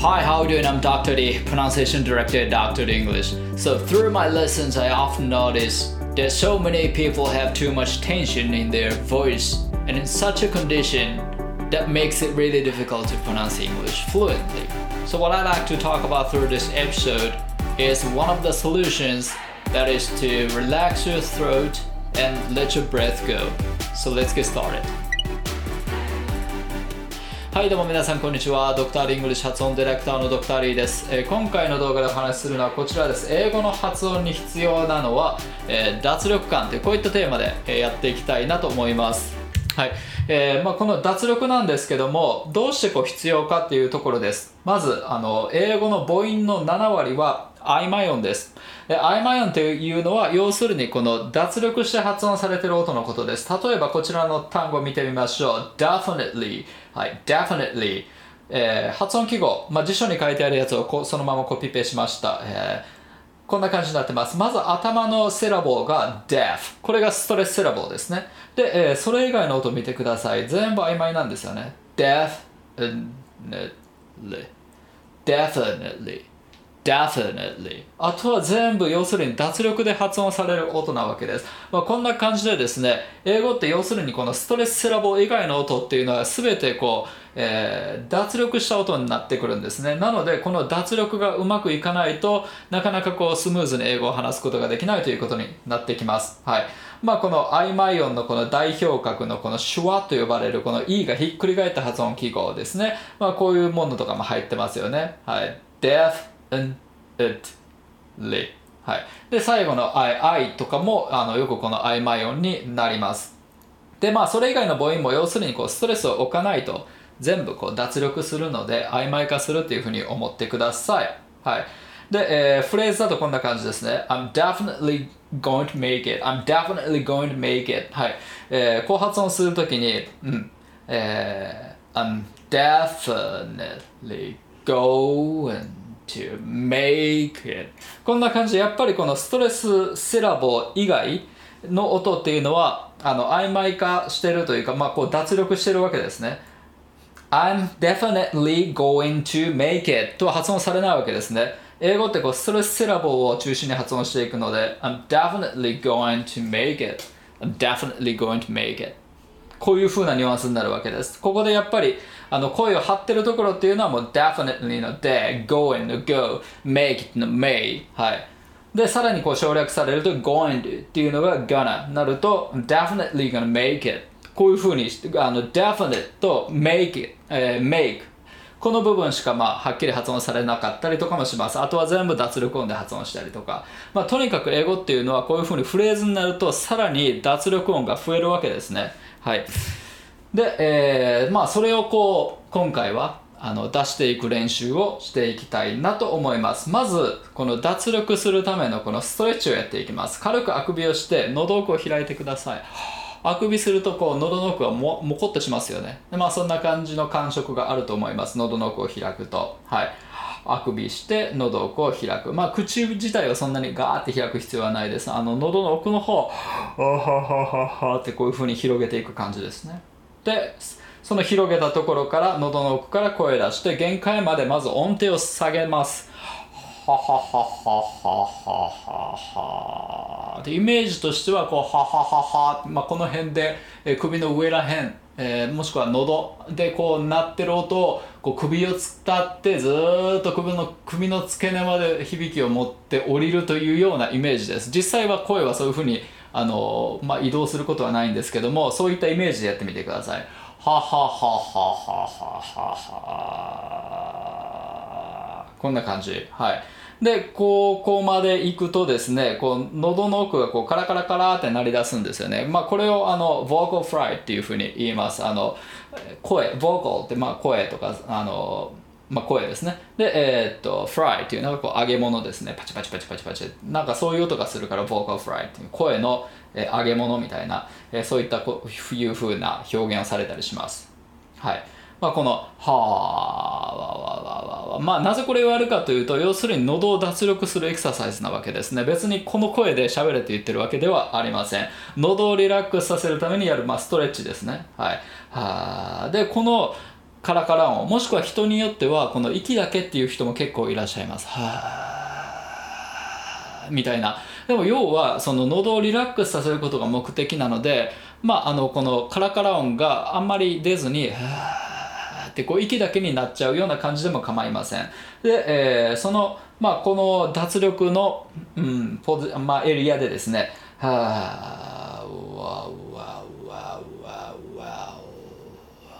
Hi, how are you doing? I'm Dr. D, pronunciation director at Dr. D English. So, through my lessons, I often notice that so many people have too much tension in their voice, and in such a condition, that makes it really difficult to pronounce English fluently. So, what I like to talk about through this episode is one of the solutions that is to relax your throat and let your breath go. So, let's get started. はいどうも皆さんこんにちは。ドクターリングリッシュ発音ディレクターのドクターリーです、えー今回の動画でお話しするのはこちらです。英語の発音に必要なのは、えー脱力感というこういったテーマで、えやっていきたいなと思います。はい。えーまあ、この脱力なんですけどもどうしてこう必要かっていうところです。まずあの英語の母音の7割は曖昧音ですで曖昧音というのは要するにこの脱力して発音されている音のことです例えばこちらの単語を見てみましょう definitely はい definitely えー発音記号、まあ、辞書に書いてあるやつをこそのままコピペしました、えーこんな感じになってます。まず頭のセラボーが deaf。これがストレスセラボーですね。で、えーそれ以外の音を見てください。全部曖昧なんですよね。definitely。definitely。Definitely. あとは全部要するに脱力で発音される音なわけです、まあ、こんな感じでですね英語って要するにこのストレスセラボ以外の音っていうのは全てこう、えー脱力した音になってくるんですね。なのでこの脱力がうまくいかないとなかなかこうスムーズに英語を話すことができないということになってきます。はい。まあこの曖昧音のこの代表格のこのシュワと呼ばれるこの E がひっくり返った発音記号ですね。まあこういうものとかも入ってますよね。はい。Deaf and it ly はい。で最後の I, I とかもあのよくこの曖昧音になります。でまあそれ以外の母音も要するにこうストレスを置かないと全部こう脱力するので曖昧化するっていうふうに思ってください。はい。で、えーフレーズだとこんな感じですね。I'm definitely going to make it. I'm definitely going to make it. はい、えーこう発音するときにうん。えー I'm definitely going to make it. こんな感じでやっぱりこのストレスセラボ以外の音っていうのはあの曖昧化してるというか、まあ、こう脱力してるわけですね。I'm definitely going to make it とは発音されないわけですね。英語ってこうストレスセラボを中心に発音していくので I'm definitely going to make it. I'm definitely going to make it. こういう風なニュアンスになるわけです。ここでやっぱりあの声を張ってるところっていうのはもう definitely の de、going の go、make it の may。はい。で、さらにこう省略されると going to っていうのが gonna なると definitely gonna make it。こういう風にあの definite と make it、えー make この部分しかまあはっきり発音されなかったりとかもします。あとは全部脱力音で発音したりとか。まあとにかく英語っていうのはこういう風にフレーズになるとさらに脱力音が増えるわけですね。はい。で、えーまあそれをこう今回はあの出していく練習をしていきたいなと思います。まずこの脱力するためのこのストレッチをやっていきます。軽くあくびをして喉奥を開いてください。あくびするとこう喉の奥がももこってしますよね。でまあそんな感じの感触があると思います。喉の奥を開くと。はい。あくびして喉奥を開く。まあ口自体はそんなにガーって開く必要はないです。あの喉の奥の方あははははってこういう風に広げていく感じですね。ってその広げたところから喉の奥から声出して限界までまず音程を下げます。はははははははでイメージとしてはこうはははは、まあ、この辺で、えー、首の上らへん、えー、もしくは喉でこう鳴ってる音をこう首を伝ってずっと首の首の付け根まで響きを持って降りるというようなイメージです。実際は声はそういうふうにあの、まあ、移動することはないんですけどもそういったイメージでやってみてください。はははははははこんな感じ。はい。でここまで行くとですねこう喉の奥がこうカラカラカラって鳴り出すんですよね。まあこれをあの vocal fry っていうふうに言います。あの声 vocal ってまあ声とかあのまあ、声ですね。で、えーっと、fry っていうのがこう揚げ物ですね。パチパチパチパチパチ。なんかそういう音がするから vocal fry っていう声の、え揚げ物みたいな、えーそういったこういう風な表現をされたりします。はい。まあ、この、はー、わわわわわ。まあ、なぜこれをやるかというと、要するに喉を脱力するエクササイズなわけですね。別にこの声で喋れって言ってるわけではありません。喉をリラックスさせるためにやる、まあ、ストレッチですね。はい。はーで、この、カラカラ音もしくは人によってはこの息だけっていう人も結構いらっしゃいます。はーみたいな。でも要はその喉をリラックスさせることが目的なのでまああのこのカラカラ音があんまり出ずにはーってこう息だけになっちゃうような感じでも構いません。で、えーそのまあこの脱力の、うんポジまあ、エリアでですねはーわわうわうわうわ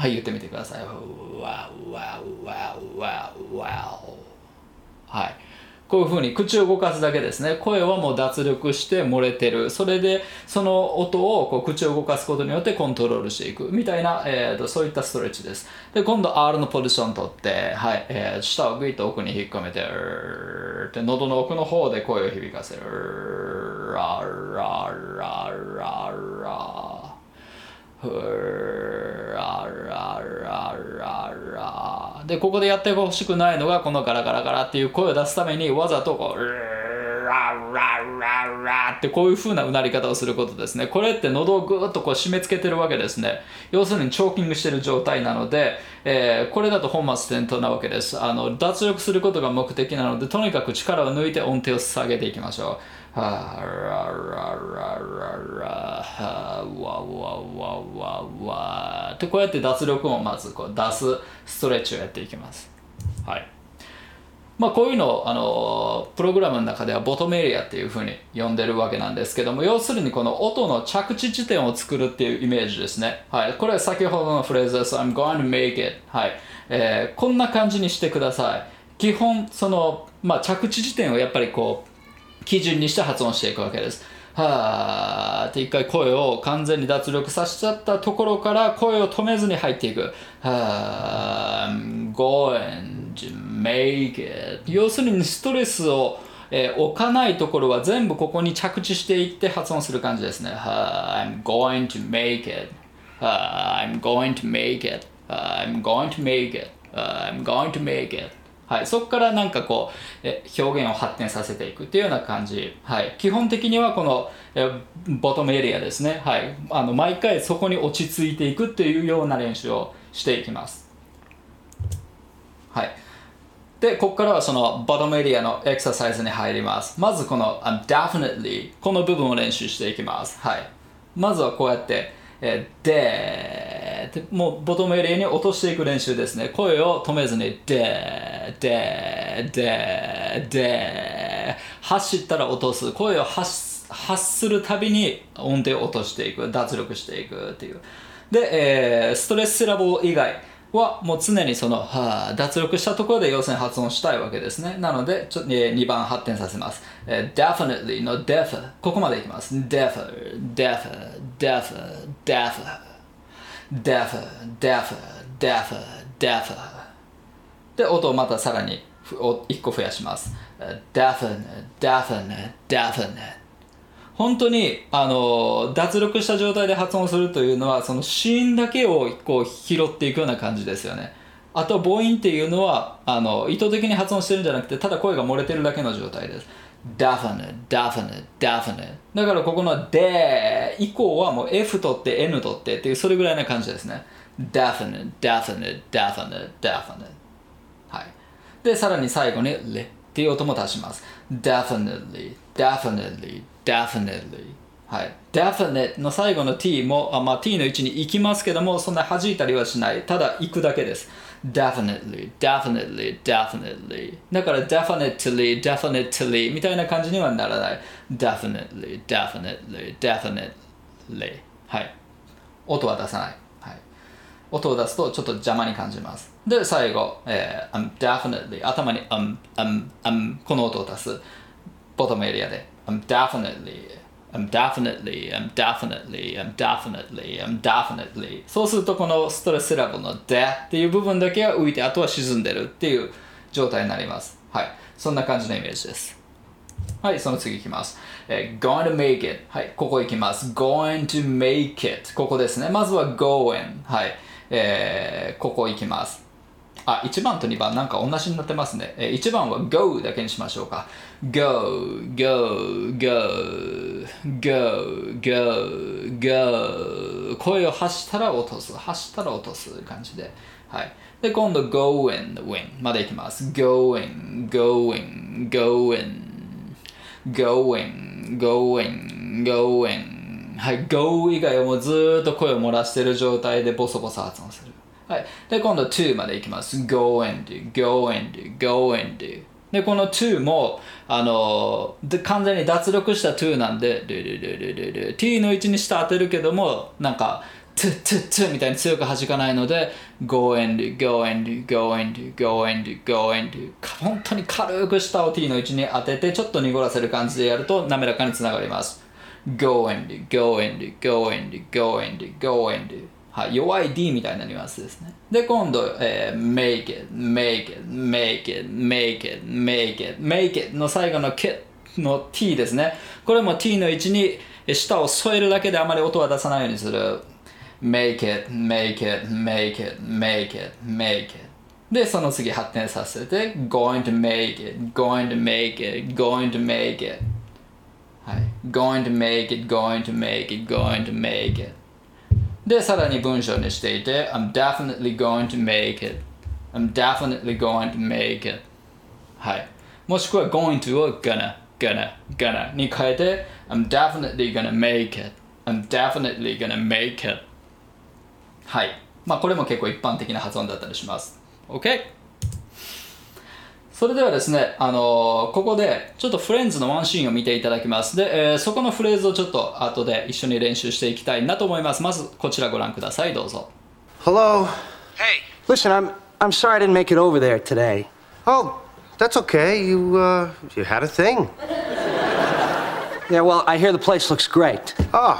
はい言ってみてください。わわわわわはい。こういうふうに口を動かすだけですね。声はもう脱力して漏れてる。それでその音をこう口を動かすことによってコントロールしていくみたいな、えー、とそういったストレッチです。で、今度 R のポジション取って、はい、えー、舌をグイッと奥に引っ込めて、うーって喉の奥の方で声を響かせる。ラララララ。ふーららららら。でここでやってほしくないのがこのガラガラガラっていう声を出すためにわざとこううーららららってこういう風なうなり方をすることですね。これって喉をぐーっとこう締め付けてるわけですね。要するにチョーキングしてる状態なので、えーこれだと本末転倒なわけです。あの脱力することが目的なのでとにかく力を抜いて音程を下げていきましょう。はらららららはわわわわわってこうやって脱力音をまずこう出すストレッチをやっていきますはいまあこういうのをあのプログラムの中ではボトムエリアっていうふうに呼んでるわけなんですけども要するにこの音の着地地点を作るっていうイメージですねはいこれは先ほどのフレーズです I'm going to make it はい、えーこんな感じにしてください基本その、まあ、着地地点をやっぱりこう基準にして発音していくわけです。はーって一回声を完全に脱力させちゃったところから声を止めずに入っていく。はー I'm going to make it 要するにストレスを、えー置かないところは全部ここに着地していって発音する感じですね。はー I'm going to make it はー I'm going to make it はー I'm going to make it はー I'm going to make it はい、そこからなんかこうえ表現を発展させていくっていうような感じ、はい、基本的にはこのえボトムエリアですね、はい、あの毎回そこに落ち着いていくっていうような練習をしていきます、はい、でここからはそのボトムエリアのエクササイズに入ります。まずこの I'm definitely この部分を練習していきます、はい、まずはこうやってえーででもうボトムエリアに落としていく練習ですね。声を止めずにでででで走ったら落とす声を発す発するたびに音程を落としていく脱力していくっていうで、えーストレスセラボ以外はもう常にその、は、脱力したところで要するに発音したいわけですね。なので、ちょえー2番発展させます。えー definitely の def ここまでいきます。def, def, def, def, def, def, def, def で、音をまたさらに1個増やします。definite, definite, definite 本当にあの脱力した状態で発音するというのはその子音だけをこう拾っていくような感じですよね。あと母音っていうのはあの意図的に発音してるんじゃなくてただ声が漏れてるだけの状態です。Definite, definite, definite だからここの de 以降はもう F 取って N 取ってっていうそれぐらいな感じですね。Definite, definite, definite, definite はい。で、さらに最後に le っていう音も足します。definitely, definitely, definitely. はい。definite の最後の t も、あまあ、t の位置に行きますけども、そんな弾いたりはしない。ただ行くだけです。definitely, definitely, definitely. だから definitely, definitely みたいな感じにはならない。definitely, definitely, definitely. はい。音は出さない。音を出すとちょっと邪魔に感じます。で、最後、えー I'm definitely 頭に um, um, um この音を出す。ボトムエリアで I'm definitely I'm definitely, I'm definitely, I'm definitely, I'm definitely そうするとこのストレスセラボの de っていう部分だけが浮いてあとは沈んでるっていう状態になります。はい。そんな感じのイメージです。はい、その次いきます。えー going to make it。はい、ここいきます。going to make it。ここですね。まずは going。はい、えーここいきます。あ、1番と2番なんか同じになってますね。えー1番は go だけにしましょうか。go, go, go, go, go, go 声を発したら落とす。発したら落とす感じで。はい。で、今度 going, win までいきます。going, going, going, going, going, going. はい。go 以外はもうずっと声を漏らしてる状態でボソボソ発音する。はい。で、今度 to までいきます。go and, go and, go and. で、この to も、あので完全に脱力した to なんで、ルルルルルル t の位置にして当てるけども、なんか、トゥトゥトゥみたいに強く弾かないので go and go and go and go and go and 本当に軽く下を t の位置に当ててちょっと濁らせる感じでやると滑らかにつながります go and go and go and go and go and はい、弱い D みたいなニュアンスですね。で、今度、えー、make it, make it, make it, make it, make it, make it の最後の kit の T ですね。これも T の位置に舌を添えるだけであまり音は出さないようにする。make it, make it, make it, make it, make it で、その次発展させて going to make it, going to make it, going to make it going to make it, going to make it, going to make it で、さらに文章にしていて I'm definitely going to make it I'm definitely going to make it はいもしくは going to を gonna, gonna, gonna に変えて I'm definitely gonna make it I'm definitely gonna make it はい。まあこれも結構一般的な発音だったりします。OK? それではですね、あのーここでちょっとフレンズのワンシーンを見ていただきます。で、えーそこのフレーズをちょっと後で一緒に練習していきたいなと思います。まずこちらご覧ください。どうぞ。Hello. Hey, Listen, I'm I'm sorry I didn't make it over there today. oh, that's okay. You, uh, you had a thing. Yeah, well, I hear the place looks great. Oh,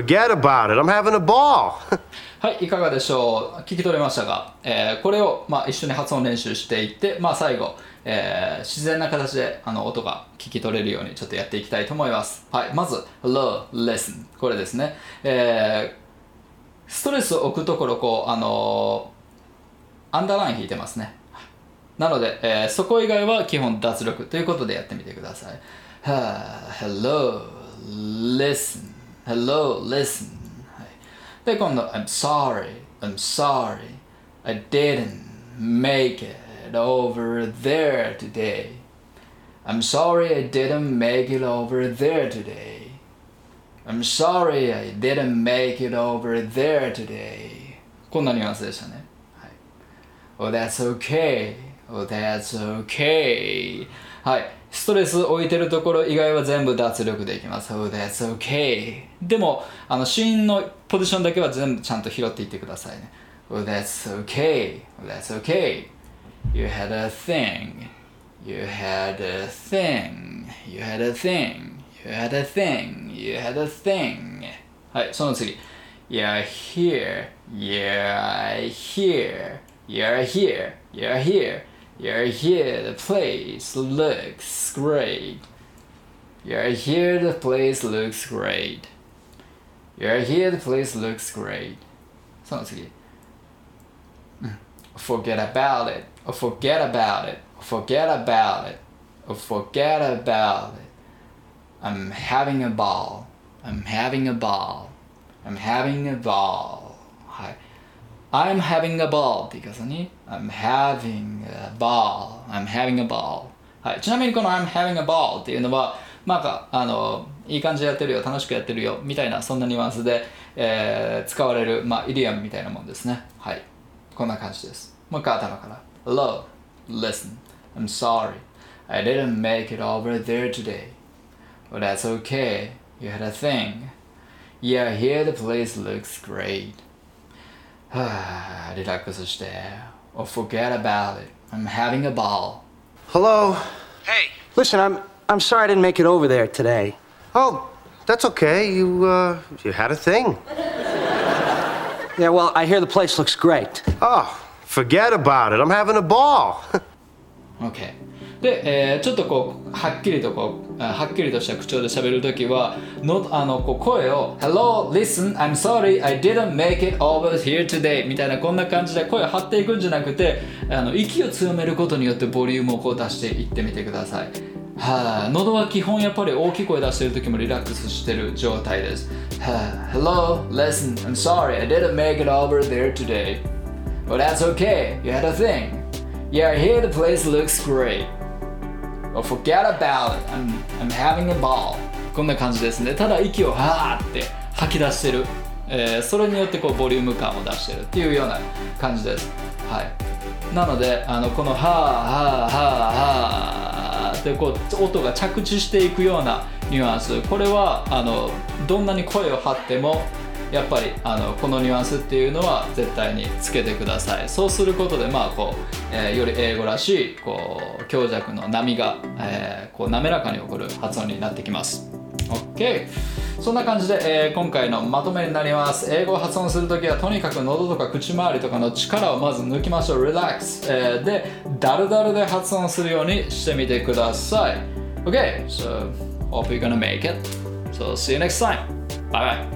forget about it. I'm having a ball. はい、いかがでしょう？聞き取れましたが、えーこれを、まあ、一緒に発音練習していって、まあ、最後、えー自然な形であの音が聞き取れるようにちょっとやっていきたいと思います。はい、まず、Hello, listen。これですね。えーストレスを置くところ、こう、あのアンダーライン引いてますね。なので、えーそこ以外は基本脱力ということでやってみてください。はあ Hello, listen. Hello, listen. はいで、今度、I'm sorry, I'm sorry, I didn't make it over there today. I'm sorry I didn't make it over there today. I'm sorry I didn't make it over there today. こんなニュアンスでしたね。はい Oh, that's okay. Oh, that's okay. はい。ストレス置いてるところ以外は全部脱力できます。Oh, that's okay. でも、あの、シーンのポジションだけは全部ちゃんと拾っていってくださいね。Oh, that's okay. Oh, that's okay. You had a thing. You had a thing. You had a thing. You had a thing. You had a thing. はい、その次。You're here. You're here. You're here. You're here. You're here, the place looks great. You're here, the place looks great. You're here, the place looks great. Så mm. Forget about it. Forget about it. Forget about it. Forget about it. I'm having a ball. I'm having a ball. I'm having a ball. Hi. I'm having a ball って言い方に I'm having a ball. I'm having a ball. はい。ちなみにこの I'm having a ball っていうのは、なんか、あの、いい感じでやってるよ、楽しくやってるよ、みたいな、そんなニュアンスで、えー使われる、まあ、イディアムみたいなもんですね。はい。こんな感じです。もう一回頭から。Hello, listen, I'm sorry. I didn't make it over there today. Well, that's okay. You had a thing. Yeah, here the place looks great. はあリラックスして。Oh, forget about it. I'm having a ball. Hello. Hey, Listen, I'm I'm sorry I didn't make it over there today. Oh, that's okay. You, uh, you had a thing. Yeah, well, I hear the place looks great. Oh, forget about it. I'm having a ball. OK で、えーちょっとこうはっきりとこうはっきりとした口調で喋るときはのあのこう声を「Hello, listen, I'm sorry, I didn't make it over here today」みたいなこんな感じで声を張っていくんじゃなくてあの息を強めることによってボリュームをこう出していってみてくださいはあ、喉は基本やっぱり大きい声出してる時もリラックスしてる状態です。はあ、Hello, listen, I'm sorry, I didn't make it over there today. Well, that's okay. You had a thing. Yeah, here the place looks great. Forget about it. I'm, I'm having a ball. こんな感じですね。ただ息をはーって吐き出してる。えーそれによってこうボリューム感を出してるっていうような感じです。はい。なので、あのこのはーはーはーはーってこう音が着地していくようなニュアンス。これはあのどんなに声を張ってもやっぱりあのこのニュアンスっていうのは絶対につけてください。そうすることでまあこう、えーより英語らしいこう強弱の波が、えーこう滑らかに起こる発音になってきます。OK そんな感じで、えー今回のまとめになります。英語を発音するときはとにかく喉とか口周りとかの力をまず抜きましょう。Relax、えーでダルダルで発音するようにしてみてください。OK so hope you're gonna make it. So see you next time. Bye bye.